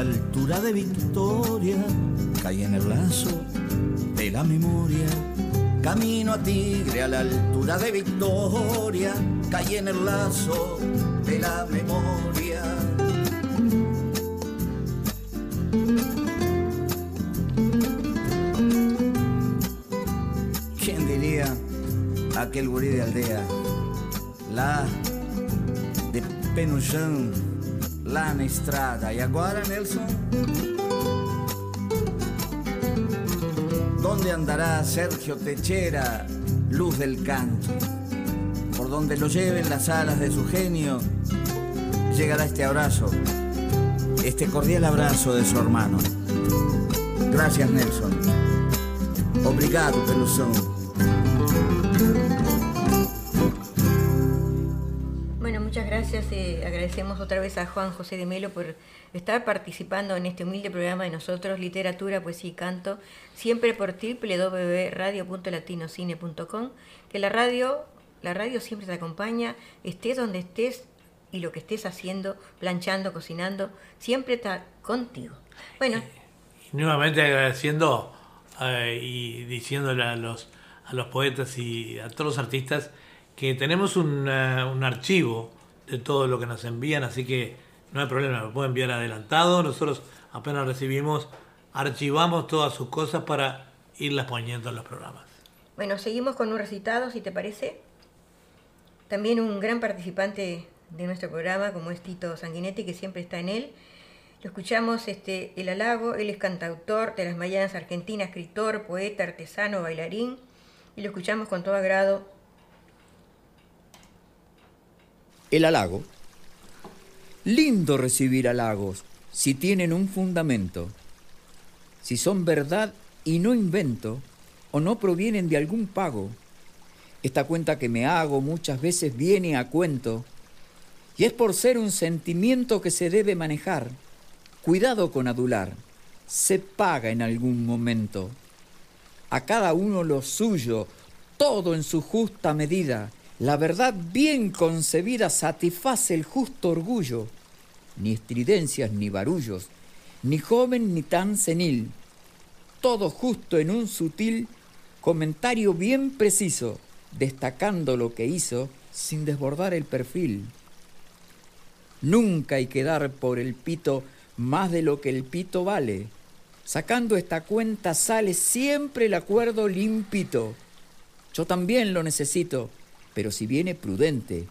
Altura de Victoria, caí en el lazo de la memoria Camino a Tigre a la altura de Victoria, caí en el lazo de la memoria. ¿Quién diría aquel gurí de aldea? La de Penuchão, lá na estrada. E agora, Nelson? ¿Dónde andará Sergio Techera, luz del canto? Por donde lo lleven las alas de su genio, llegará este abrazo, este cordial abrazo de su hermano. Gracias, Nelson. Obrigado, Peluzón.
Eh, agradecemos otra vez a Juan José de Melo por estar participando en este humilde programa de nosotros, Literatura, Poesía y Canto, siempre por www.radio.latinocine.com, que la radio, la radio siempre te acompaña, estés donde estés y lo que estés haciendo, planchando, cocinando, siempre está contigo. Bueno.
nuevamente agradeciendo eh, y diciéndole a los, a los poetas y a todos los artistas que tenemos un, eh, un archivo de todo lo que nos envían, así que no hay problema, lo puede enviar adelantado. Nosotros apenas recibimos, archivamos todas sus cosas para irlas poniendo en los programas.
Bueno, seguimos con un recitado, si te parece. También un gran participante de nuestro programa, como es Tito Sanguinetti, que siempre está en él. Lo escuchamos este, El Halago, él es cantautor de las Mayanas Argentinas, escritor, poeta, artesano, bailarín, y lo escuchamos con todo agrado.
El Halago Lindo recibir halagos si tienen un fundamento, si son verdad y no invento o no provienen de algún pago. Esta cuenta que me hago muchas veces viene a cuento y es por ser un sentimiento que se debe manejar. Cuidado con adular, se paga en algún momento. A cada uno lo suyo, todo en su justa medida la verdad bien concebida satisface el justo orgullo, ni estridencias ni barullos, ni joven ni tan senil, todo justo en un sutil comentario bien preciso, destacando lo que hizo sin desbordar el perfil. Nunca hay que dar por el pito más de lo que el pito vale. Sacando esta cuenta sale siempre el acuerdo limpito. Yo también lo necesito pero si viene prudente,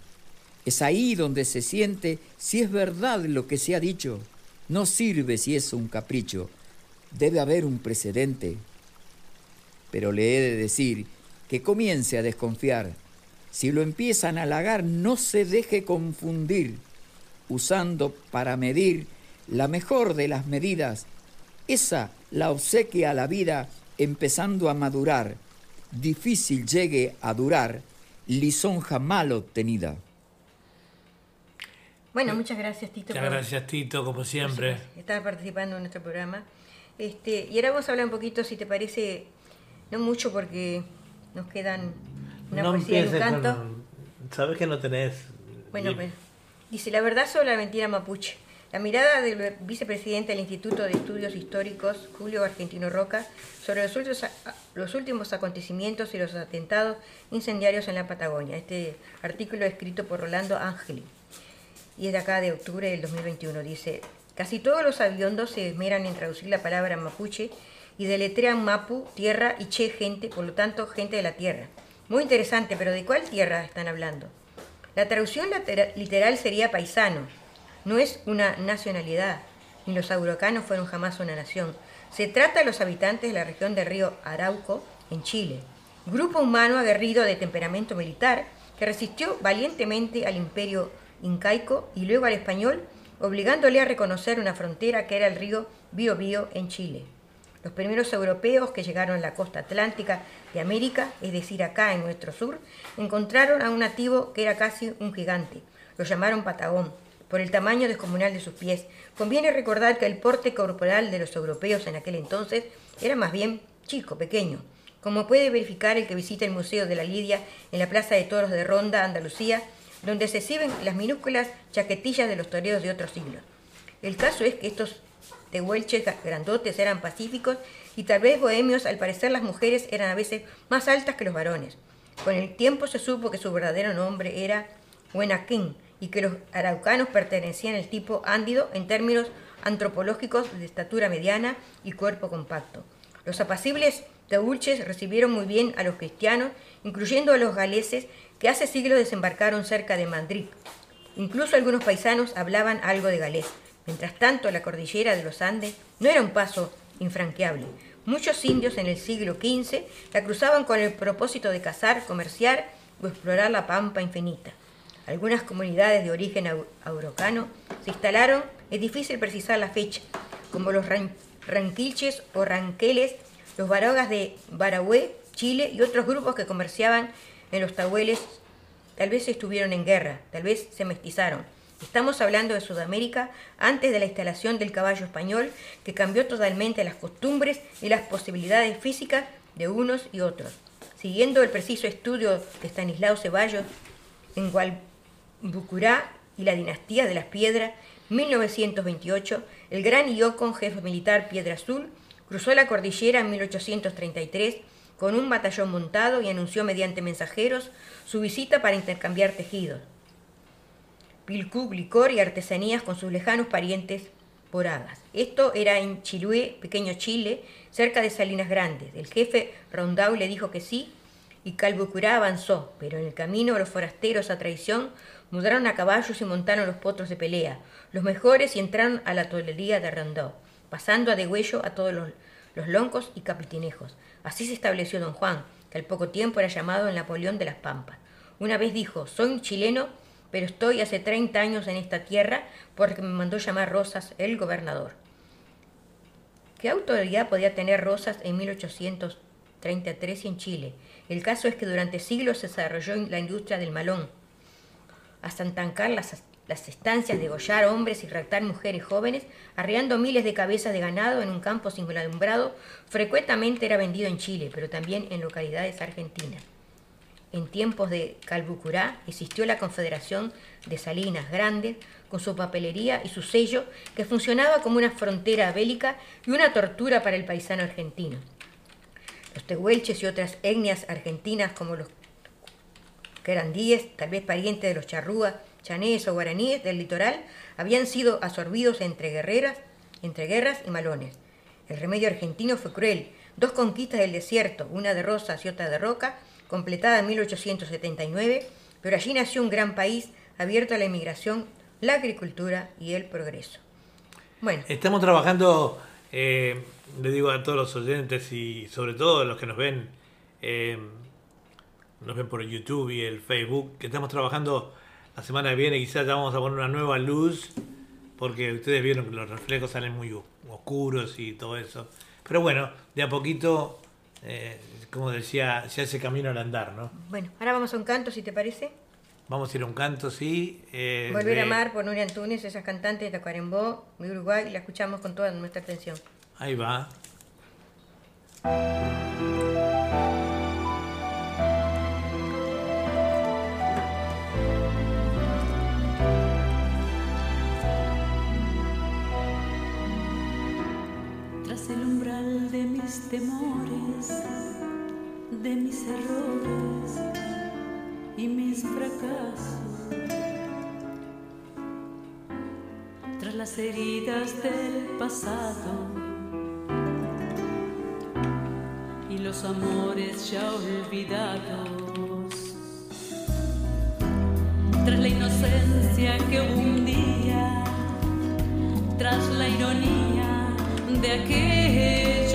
es ahí donde se siente si es verdad lo que se ha dicho. No sirve si es un capricho, debe haber un precedente. Pero le he de decir que comience a desconfiar. Si lo empiezan a halagar, no se deje confundir, usando para medir la mejor de las medidas, esa la obsequia a la vida empezando a madurar, difícil llegue a durar, lisonja mal obtenida.
Bueno, muchas gracias Tito.
Muchas gracias Tito, como siempre.
Estar participando en nuestro programa. Este, y ahora vamos a hablar un poquito, si te parece, no mucho porque nos quedan una poesía y un canto.
Sabes que no tenés.
Bueno, pues, dice la verdad sobre la mentira mapuche. La mirada del vicepresidente del Instituto de Estudios Históricos, Julio Argentino Roca, sobre los últimos, los últimos acontecimientos y los atentados incendiarios en la Patagonia. Este artículo es escrito por Rolando Ángeli y es de acá de octubre del 2021. Dice, casi todos los aviondos se esmeran en traducir la palabra mapuche y deletrean mapu, tierra y che, gente, por lo tanto, gente de la tierra. Muy interesante, pero ¿de cuál tierra están hablando? La traducción literal sería paisano, no es una nacionalidad, ni los aurocanos fueron jamás una nación. Se trata de los habitantes de la región del río Arauco, en Chile, grupo humano aguerrido de temperamento militar que resistió valientemente al imperio incaico y luego al español, obligándole a reconocer una frontera que era el río Biobío en Chile. Los primeros europeos que llegaron a la costa atlántica de América, es decir, acá en nuestro sur, encontraron a un nativo que era casi un gigante. Lo llamaron Patagón, por el tamaño descomunal de sus pies. Conviene recordar que el porte corporal de los europeos en aquel entonces era más bien chico, pequeño, como puede verificar el que visita el Museo de la Lidia en la Plaza de Toros de Ronda, Andalucía, donde se exhiben las minúsculas chaquetillas de los toreros de otros siglos. El caso es que estos tehuelches grandotes eran pacíficos y tal vez bohemios, al parecer las mujeres eran a veces más altas que los varones. Con el tiempo se supo que su verdadero nombre era Huenaquín, y que los araucanos pertenecían al tipo ándido en términos antropológicos de estatura mediana y cuerpo compacto. Los apacibles teulches recibieron muy bien a los cristianos, incluyendo a los galeses que hace siglos desembarcaron cerca de Madrid. Incluso algunos paisanos hablaban algo de galés. Mientras tanto, la cordillera de los Andes no era un paso infranqueable. Muchos indios en el siglo XV la cruzaban con el propósito de cazar, comerciar o explorar la pampa infinita. Algunas comunidades de origen aurocano se instalaron, es difícil precisar la fecha, como los ranquilches o ranqueles, los barogas de Barahue, Chile y otros grupos que comerciaban en los tahueles, tal vez estuvieron en guerra, tal vez se mestizaron. Estamos hablando de Sudamérica antes de la instalación del caballo español, que cambió totalmente las costumbres y las posibilidades físicas de unos y otros. Siguiendo el preciso estudio de Stanislao Ceballos, en cual Bucurá y la dinastía de las Piedras, 1928, el gran Iocon, jefe militar Piedra Azul, cruzó la cordillera en 1833 con un batallón montado y anunció mediante mensajeros su visita para intercambiar tejidos, pilcú, licor y artesanías con sus lejanos parientes poradas. Esto era en Chilué, pequeño Chile, cerca de Salinas Grandes. El jefe Rondau le dijo que sí y Calbucurá avanzó, pero en el camino los forasteros a traición mudaron a caballos y montaron los potros de pelea, los mejores y entraron a la tolería de Rondó, pasando a degüello a todos los, los loncos y capitinejos. Así se estableció don Juan, que al poco tiempo era llamado el Napoleón de las Pampas. Una vez dijo, soy chileno, pero estoy hace 30 años en esta tierra porque me mandó llamar Rosas el gobernador. ¿Qué autoridad podía tener Rosas en 1833 en Chile? El caso es que durante siglos se desarrolló la industria del malón, hasta entancar las, las estancias, degollar hombres y raptar mujeres jóvenes, arriando miles de cabezas de ganado en un campo sin alumbrado, frecuentemente era vendido en Chile, pero también en localidades argentinas. En tiempos de Calbucurá existió la Confederación de Salinas Grandes, con su papelería y su sello, que funcionaba como una frontera bélica y una tortura para el paisano argentino. Los tehuelches y otras etnias argentinas como los eran diez, tal vez parientes de los charrúas, chanés o guaraníes del litoral, habían sido absorbidos entre guerreras, entre guerras y malones. El remedio argentino fue cruel. Dos conquistas del desierto, una de rosas y otra de roca, completada en 1879, pero allí nació un gran país abierto a la inmigración, la agricultura y el progreso.
Bueno. Estamos trabajando, eh, le digo a todos los oyentes y sobre todo a los que nos ven eh, nos ven por el YouTube y el Facebook, que estamos trabajando la semana que viene, quizás ya vamos a poner una nueva luz porque ustedes vieron que los reflejos salen muy oscuros y todo eso. Pero bueno, de a poquito, eh, como decía, se hace camino al andar, ¿no?
Bueno, ahora vamos a un canto, si te parece.
Vamos a ir a un canto, sí.
Eh, Volver a amar por Nuria Antunes, esa cantante de Tacuarembó, de Uruguay, y la escuchamos con toda nuestra atención.
Ahí va.
De mis temores, de mis errores y mis fracasos, tras las heridas del pasado los amores ya olvidados. Tras la inocencia que un día, tras la ironía de aquellos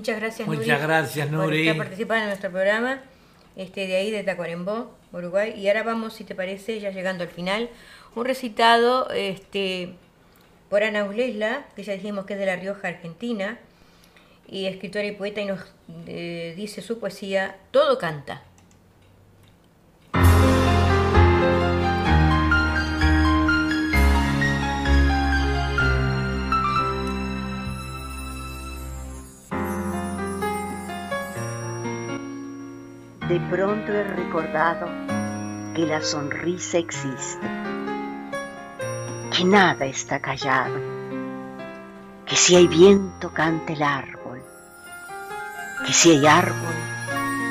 muchas gracias
Muchas Nuri, gracias Nuri.
por participar en nuestro programa, este, de ahí de Tacuarembó, Uruguay. Y ahora vamos, si te parece, ya llegando al final, un recitado este, por Ana Ulesla, que ya dijimos que es de La Rioja, Argentina, y escritora y poeta, y nos eh, dice su poesía, Todo canta.
De pronto he recordado que la sonrisa existe, que nada está callado, que si hay viento cante el árbol, que si hay árbol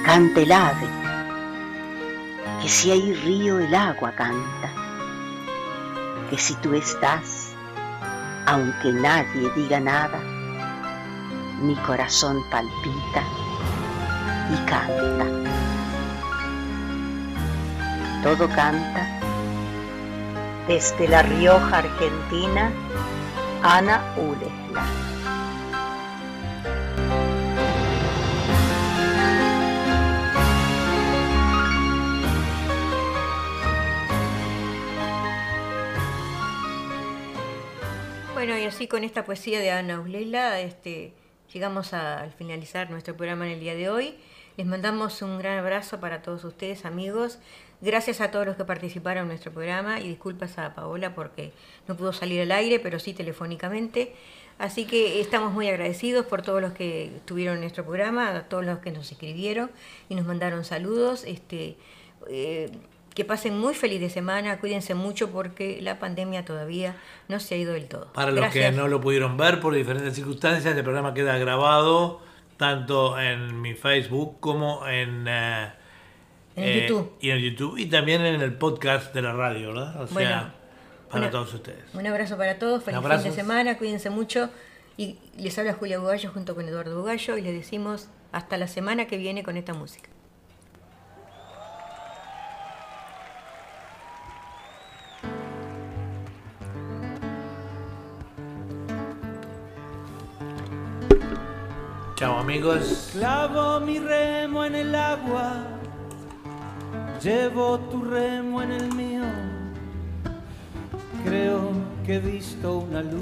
cante el ave, que si hay río el agua canta, que si tú estás, aunque nadie diga nada, mi corazón palpita y canta todo canta. Desde La Rioja, Argentina, Ana Ulesla.
Bueno, y así con esta poesía de Ana Ulela, este, llegamos al finalizar nuestro programa en el día de hoy. Les mandamos un gran abrazo para todos ustedes, amigos. Gracias a todos los que participaron en nuestro programa y disculpas a Paola porque no pudo salir al aire, pero sí telefónicamente. Así que estamos muy agradecidos por todos los que estuvieron en nuestro programa, a todos los que nos escribieron y nos mandaron saludos. Este, eh, que pasen muy feliz de semana, cuídense mucho porque la pandemia todavía no se ha ido del todo.
Para los que no lo pudieron ver por diferentes circunstancias, el programa queda grabado tanto en mi Facebook como en...
Eh, en YouTube.
Y en YouTube y también en el podcast de la radio, ¿verdad? O sea, para todos ustedes.
Un abrazo para todos, feliz fin de semana, cuídense mucho. Y les habla Julia Bugallo junto con Eduardo Bugallo y les decimos hasta la semana que viene con esta música.
Chao amigos.
Clavo mi remo en el agua Llevo tu remo en el mío, creo que he visto una luz.